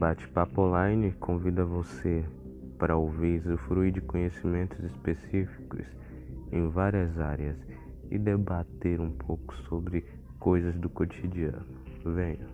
Bate-Papo Online convida você para ouvir e usufruir de conhecimentos específicos em várias áreas e debater um pouco sobre coisas do cotidiano. Venha!